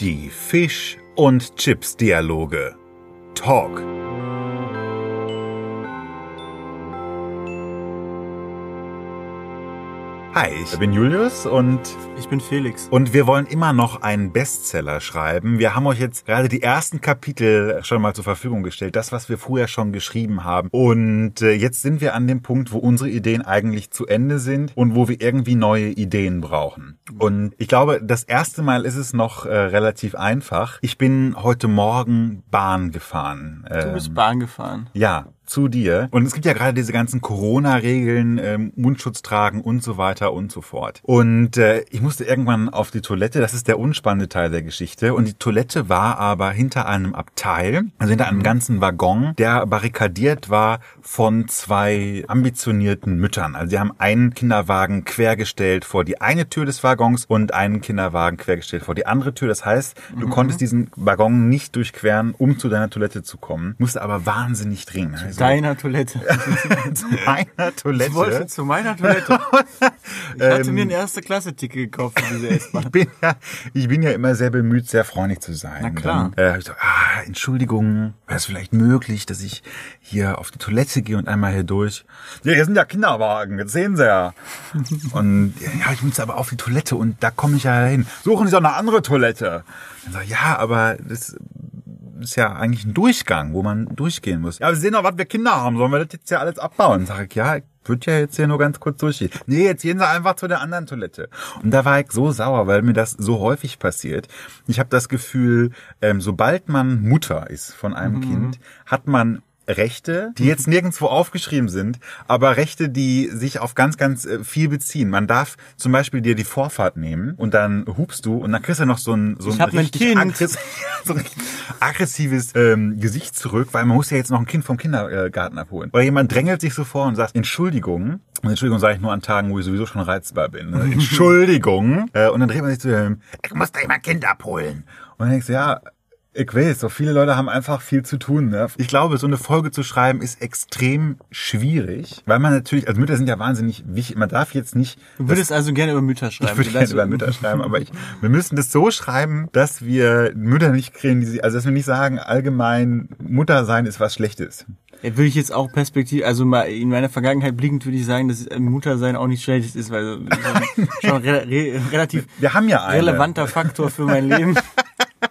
Die Fisch- und Chips-Dialoge. Talk. Hi, ich bin Julius und Ich bin Felix. und wir wollen immer noch einen Bestseller schreiben. Wir haben euch jetzt gerade die ersten Kapitel schon mal zur Verfügung gestellt, das, was wir vorher schon geschrieben haben. Und äh, jetzt sind wir an dem Punkt, wo unsere Ideen eigentlich zu Ende sind und wo wir irgendwie neue Ideen brauchen. Und ich glaube, das erste Mal ist es noch äh, relativ einfach. Ich bin heute Morgen Bahn gefahren. Du bist Ähm, Bahn gefahren. ja, zu dir. Und es gibt ja gerade diese ganzen Corona-Regeln, ähm, Mundschutz tragen und so weiter und so fort. Und äh, ich musste irgendwann auf die Toilette. Das ist der unspannende Teil der Geschichte. Und die Toilette war aber hinter einem Abteil, also hinter einem ganzen Waggon, der barrikadiert war von zwei ambitionierten Müttern. Also sie haben einen Kinderwagen quergestellt vor die eine Tür des Waggons und einen Kinderwagen quergestellt vor die andere Tür. Das heißt, du konntest diesen Waggon nicht durchqueren, um zu deiner Toilette zu kommen, musste aber wahnsinnig dringend. Deiner Toilette. zu meiner Toilette. Ich wollte zu meiner Toilette. Ich hatte Ähm, mir ein erste Klasse-Ticket gekauft für diese S-Bahn. ich bin ja, ich bin ja immer sehr bemüht, sehr freundlich zu sein. Na klar. Dann, äh, ich so, ah, Entschuldigung, wäre es vielleicht möglich, dass ich hier auf die Toilette gehe und einmal hier durch? Ja, hier sind ja Kinderwagen, jetzt sehen Sie ja. und ja, ich muss aber auf die Toilette und da komme ich ja hin. Suchen Sie doch eine andere Toilette. Dann ich, ja, aber das ist ja eigentlich ein Durchgang, wo man durchgehen muss. Ja, wir sehen doch, was wir Kinder haben. Sollen wir das jetzt ja alles abbauen? Sag ich, ja, ich würde ja jetzt hier nur ganz kurz durchgehen. Nee, jetzt gehen Sie einfach zu der anderen Toilette. Und da war ich so sauer, weil mir das so häufig passiert. Ich habe das Gefühl, ähm, sobald man Mutter ist von einem Kind, hat man Rechte, die jetzt nirgendwo aufgeschrieben sind, aber Rechte, die sich auf ganz, ganz äh, viel beziehen. Man darf zum Beispiel dir die Vorfahrt nehmen und dann hupst du und dann kriegst du noch so ein, so ein richtig Kind. aggress- so ein aggressives ähm, Gesicht zurück, weil man muss ja jetzt noch ein Kind vom Kindergarten abholen. Oder jemand drängelt sich so vor und sagt, Entschuldigung, und Entschuldigung sage ich nur an Tagen, wo ich sowieso schon reizbar bin. Ne? Entschuldigung. äh, und dann dreht man sich zu ihm, ich muss da jemand Kind abholen. Und dann denkst du, ja, ich weiß, so viele Leute haben einfach viel zu tun. Ne? Ich glaube, so eine Folge zu schreiben ist extrem schwierig, weil man natürlich, also Mütter sind ja wahnsinnig wichtig. Man darf jetzt nicht. Du würdest also gerne über Mütter schreiben. Ich würde Das- gerne über Mütter schreiben, aber ich, wir müssen das so schreiben, dass wir Mütter nicht kriegen, die sie, also dass wir nicht sagen, allgemein Mutter sein ist was Schlechtes. Ja, würde ich jetzt auch perspektiv, also mal in meiner Vergangenheit blickend würde ich sagen, dass äh, Muttersein auch nicht schlecht ist, weil schon ein re re relativ Wir haben ja eine. relevanter Faktor für mein Leben.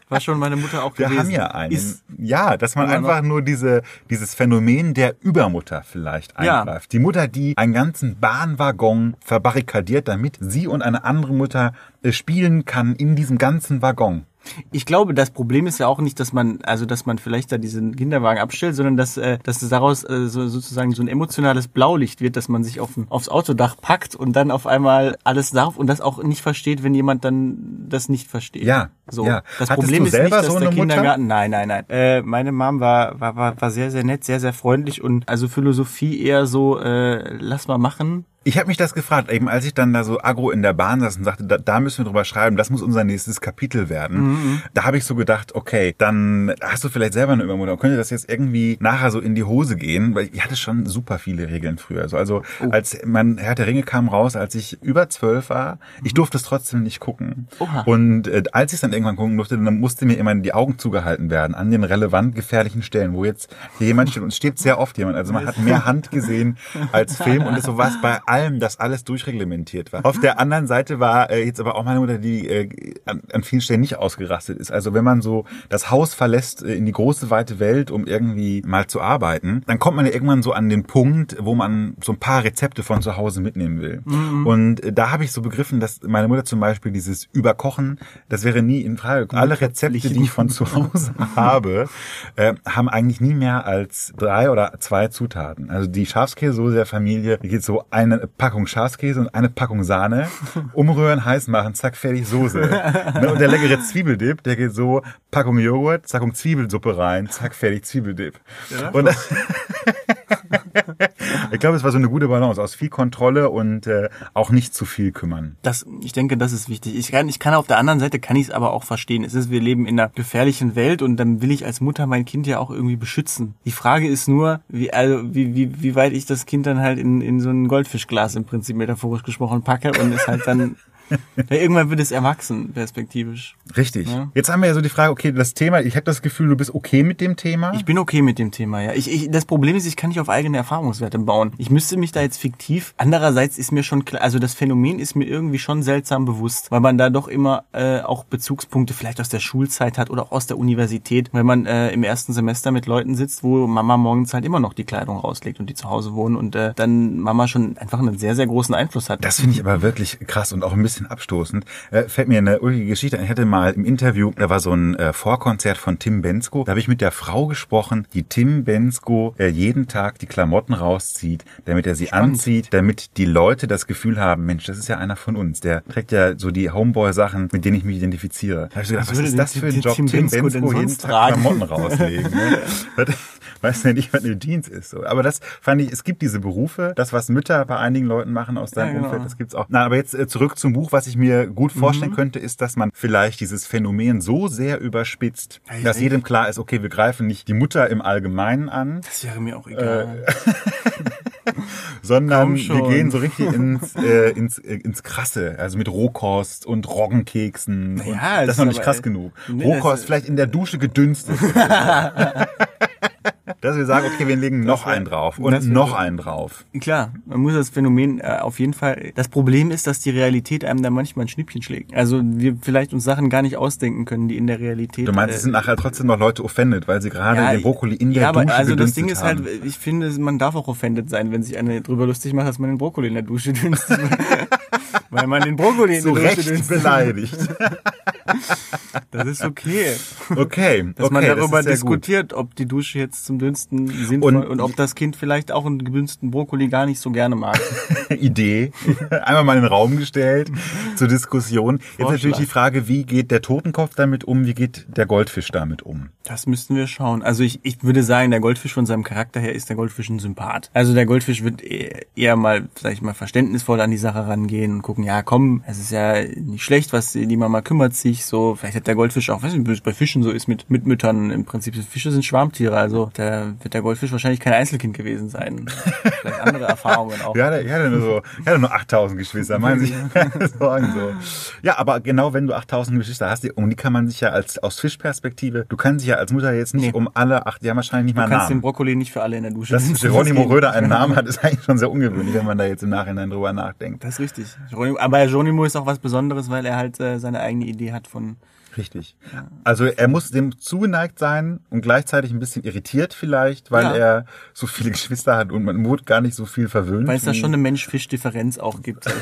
War schon meine Mutter auch Wir gewesen. haben ja einen. Ist, ja, dass man Immer noch. einfach nur diese, dieses Phänomen der Übermutter vielleicht Ja. eingreift. Die Mutter, die einen ganzen Bahnwaggon verbarrikadiert, damit sie und eine andere Mutter äh, spielen kann in diesem ganzen Waggon. Ich glaube, das Problem ist ja auch nicht, dass man, also dass man vielleicht da diesen Kinderwagen abstellt, sondern dass, äh, dass es daraus äh, so, sozusagen so ein emotionales Blaulicht wird, dass man sich auf, aufs Autodach packt und dann auf einmal alles darf und das auch nicht versteht, wenn jemand dann das nicht versteht. Ja, So. ja. Das Hattest Problem ist nicht, dass so der eine Mutter? Kindergarten. Nein, nein, nein. Äh, meine Mom war, war, war, war sehr, sehr nett, sehr, sehr freundlich und also Philosophie eher so, äh, lass mal machen. Ich habe mich das gefragt, eben als ich dann da so agro in der Bahn saß und sagte, da, da müssen wir drüber schreiben, das muss unser nächstes Kapitel werden. Mhm. Da habe ich so gedacht, okay, dann hast du vielleicht selber eine Übermutter. Könnte das jetzt irgendwie nachher so in die Hose gehen? Weil ich hatte schon super viele Regeln früher. Also, also Oh. als mein Herr der Ringe kam raus, als ich über zwölf war, ich durfte es trotzdem nicht gucken. Mhm. Oha. Und äh, als ich es dann irgendwann gucken durfte, dann musste mir immer die Augen zugehalten werden an den relevant gefährlichen Stellen, wo jetzt hier jemand steht und es steht sehr oft jemand. Also man hat mehr Hand gesehen als Film und so war es bei allem, dass alles durchreglementiert war. Auf der anderen Seite war äh, jetzt aber auch meine Mutter, die äh, an, an vielen Stellen nicht ausgerastet ist. Also wenn man so das Haus verlässt äh, in die große weite Welt, um irgendwie mal zu arbeiten, dann kommt man ja irgendwann so an den Punkt, wo man so ein paar Rezepte von zu Hause mitnehmen will. Und äh, da habe ich so begriffen, dass meine Mutter zum Beispiel dieses Überkochen, das wäre nie in Frage. gekommen. Alle Rezepte, die ich von zu Hause habe, äh, haben eigentlich nie mehr als drei oder zwei Zutaten. Also die Schafskäsesoße der Familie, die geht so eine Packung Schafskäse und eine Packung Sahne, umrühren, heiß machen, zack, fertig, Soße. Ne, und der leckere Zwiebeldip, der geht so, Packung Joghurt, Packung Zwiebelsuppe rein, zack, fertig, Zwiebeldip. Und das, ich glaube, es war so eine gute Balance aus viel Kontrolle und äh, auch nicht zu viel kümmern. Das, ich denke, das ist wichtig. Ich kann, ich kann auf der anderen Seite kann ich es aber auch verstehen. Es ist, wir leben in einer gefährlichen Welt und dann will ich als Mutter mein Kind ja auch irgendwie beschützen. Die Frage ist nur, wie, also, wie, wie, wie weit ich das Kind dann halt in, in so ein Goldfischglas im Prinzip metaphorisch gesprochen packe und es halt dann Weil irgendwann wird es erwachsen, perspektivisch. Richtig. Ja. Jetzt haben wir ja so die Frage, okay, das Thema, ich habe das Gefühl, du bist okay mit dem Thema. Ich bin okay mit dem Thema, ja. Ich, ich, das Problem ist, ich kann nicht auf eigene Erfahrungswerte bauen. Ich müsste mich da jetzt fiktiv. Andererseits ist mir schon klar, also das Phänomen ist mir irgendwie schon seltsam bewusst, weil man da doch immer äh, auch Bezugspunkte vielleicht aus der Schulzeit hat oder auch aus der Universität, weil man äh, im ersten Semester mit Leuten sitzt, wo Mama morgens halt immer noch die Kleidung rauslegt und die zu Hause wohnen und äh, dann Mama schon einfach einen sehr, sehr großen Einfluss hat. Das finde ich aber wirklich krass und auch ein bisschen abstoßend. Äh, fällt mir eine ulkige Geschichte ein. Ich hatte mal im Interview, da war so ein äh, Vorkonzert von Tim Bensko. Da habe ich mit der Frau gesprochen, die Tim Bensko äh, jeden Tag die Klamotten rauszieht, damit er sie Spannend. anzieht, damit die Leute das Gefühl haben, Mensch, das ist ja einer von uns. Der trägt ja so die Homeboy-Sachen, mit denen ich mich identifiziere. Da habe ich so gedacht, Was was ist das für ein Tim Job, Bensko Tim Bensko jeden Tag tragen? Klamotten rauslegen. Ne? Weiß ja nicht, was eine Jeans ist. So. Aber das fand ich, es gibt diese Berufe, das, was Mütter bei einigen Leuten machen aus deinem Ja, genau. Umfeld, das gibt's auch. Na, aber jetzt äh, zurück zum Buch, was ich mir gut Mhm. vorstellen könnte, ist, dass man vielleicht dieses Phänomen so sehr überspitzt, Ja, dass jedem klar ist, okay, wir greifen nicht die Mutter im Allgemeinen an, Das wäre mir auch egal. sondern wir gehen so richtig ins, äh, ins, äh, ins Krasse, also mit Rohkost und Roggenkeksen. und Ja, das das ist noch nicht krass genug. Nee, Rohkost vielleicht in der Dusche gedünstet. Dass wir sagen, okay, wir legen noch wär- einen drauf und noch einen drauf. Klar, man muss das Phänomen äh, auf jeden Fall. Das Problem ist, dass die Realität einem da manchmal ein Schnippchen schlägt. Also wir vielleicht uns Sachen gar nicht ausdenken können, die in der Realität. Du meinst, es äh, sind nachher trotzdem noch Leute offended, weil sie gerade den Brokkoli in der ja, aber Dusche also das Ding ist haben. halt, ich finde, man darf auch offended sein, wenn sich eine drüber lustig macht, dass man den Brokkoli in der Dusche dünstet. Weil man den Brokkoli in der Dusche dünstet. beleidigt. Das ist okay. Okay, Dass okay, man darüber sehr gut. diskutiert, ob die Dusche jetzt zum Dünsten sinnvoll Und- und, ob das Kind vielleicht auch einen gedünsten Brokkoli gar nicht so gerne mag. Idee. Einmal mal in den Raum gestellt zur Diskussion. Jetzt Vorschlag. natürlich die Frage, wie geht der Totenkopf damit um, wie geht der Goldfisch damit um? Das müssten wir schauen. Also ich, ich würde sagen, der Goldfisch von seinem Charakter her ist der Goldfisch ein Sympath. Also der Goldfisch wird eher eher mal, sag ich mal, verständnisvoll an die Sache rangehen und gucken, ja komm, es ist ja nicht schlecht, was die die Mama kümmert sich so. Vielleicht hat der Goldfisch auch, weiß nicht, wie es bei Fischen so ist mit, mit Müttern. Im Prinzip, Fische sind Schwarmtiere, also da wird der Goldfisch wahrscheinlich kein Einzelkind gewesen sein. Vielleicht andere Erfahrungen auch. Ja, der, der nur so, der nur 8000 Geschwister, meinen Sie? Sorgen so. Ja, aber genau wenn du 8000 Geschwister hast, die- um die kann man sich ja als, aus Fischperspektive, du kannst dich ja als Mutter jetzt nicht Nee. um alle acht, die haben wahrscheinlich nicht mal Du einen kannst den Namen. Brokkoli nicht für alle in der Dusche Dass Geronimo Röder einen Namen hat, ist eigentlich schon sehr ungewöhnlich, wenn man da jetzt im Nachhinein drüber nachdenkt. Das ist richtig. Aber Geronimo ist auch was Besonderes, weil er halt äh, seine eigene Idee hat von Richtig. Also er muss dem zugeneigt sein und gleichzeitig ein bisschen irritiert vielleicht, weil Ja. er so viele Geschwister hat und man wird gar nicht so viel verwöhnt. Weil es da schon eine Mensch-Fisch-Differenz auch gibt mal,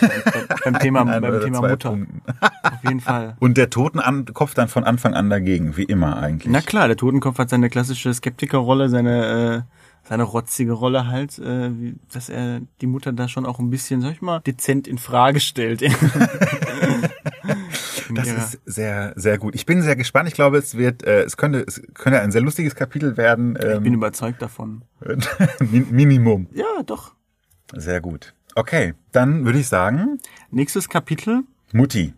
beim, Thema, beim Thema Mutter. Punkten. Auf jeden Fall. Und der Totenkopf dann von Anfang an dagegen, wie immer eigentlich. Na klar, der Totenkopf hat seine klassische Skeptikerrolle, seine äh, seine rotzige Rolle halt, äh, wie, dass er die Mutter da schon auch ein bisschen, sag ich mal, dezent in Frage stellt. In Das ihrer- ist sehr, sehr gut. Ich bin sehr gespannt. Ich glaube, es wird, äh, es könnte, es könnte ein sehr lustiges Kapitel werden. ich bin Ähm, überzeugt davon. Min- Minimum. Ja, doch. Sehr gut. Okay, dann würde ich sagen, Nächstes Kapitel, Mutti.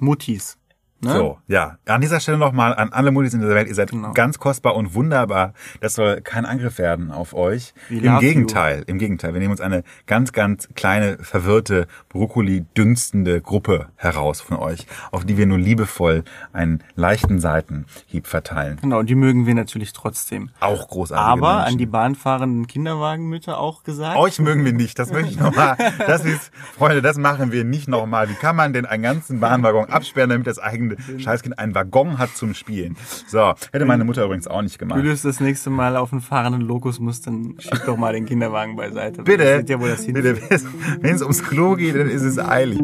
Muttis. Ne? So, ja. An dieser Stelle nochmal an alle Muttis in dieser Welt. Ihr seid Genau. ganz kostbar und wunderbar. Das soll kein Angriff werden auf euch. We Im Gegenteil, im Gegenteil. Wir nehmen uns eine ganz, ganz kleine, verwirrte, Brokkoli-dünstende Gruppe heraus von euch, auf die wir nur liebevoll einen leichten Seitenhieb verteilen. Genau, und die mögen wir natürlich trotzdem. Auch großartige Aber Menschen. an die bahnfahrenden Kinderwagenmütter auch gesagt. Euch mögen wir nicht, das möchte ich nochmal. Das ist, Freunde, das machen wir nicht nochmal. Wie kann man denn einen ganzen Bahnwaggon absperren, damit das eigene Scheißkind einen Waggon hat zum Spielen? So, hätte meine Mutter übrigens auch nicht Wenn gemacht. du das nächste Mal auf einen fahrenden Lokus musst, dann schieb doch mal den Kinderwagen beiseite. Bitte, ja bitte, wenn es ums Klo geht, dann ist es eilig.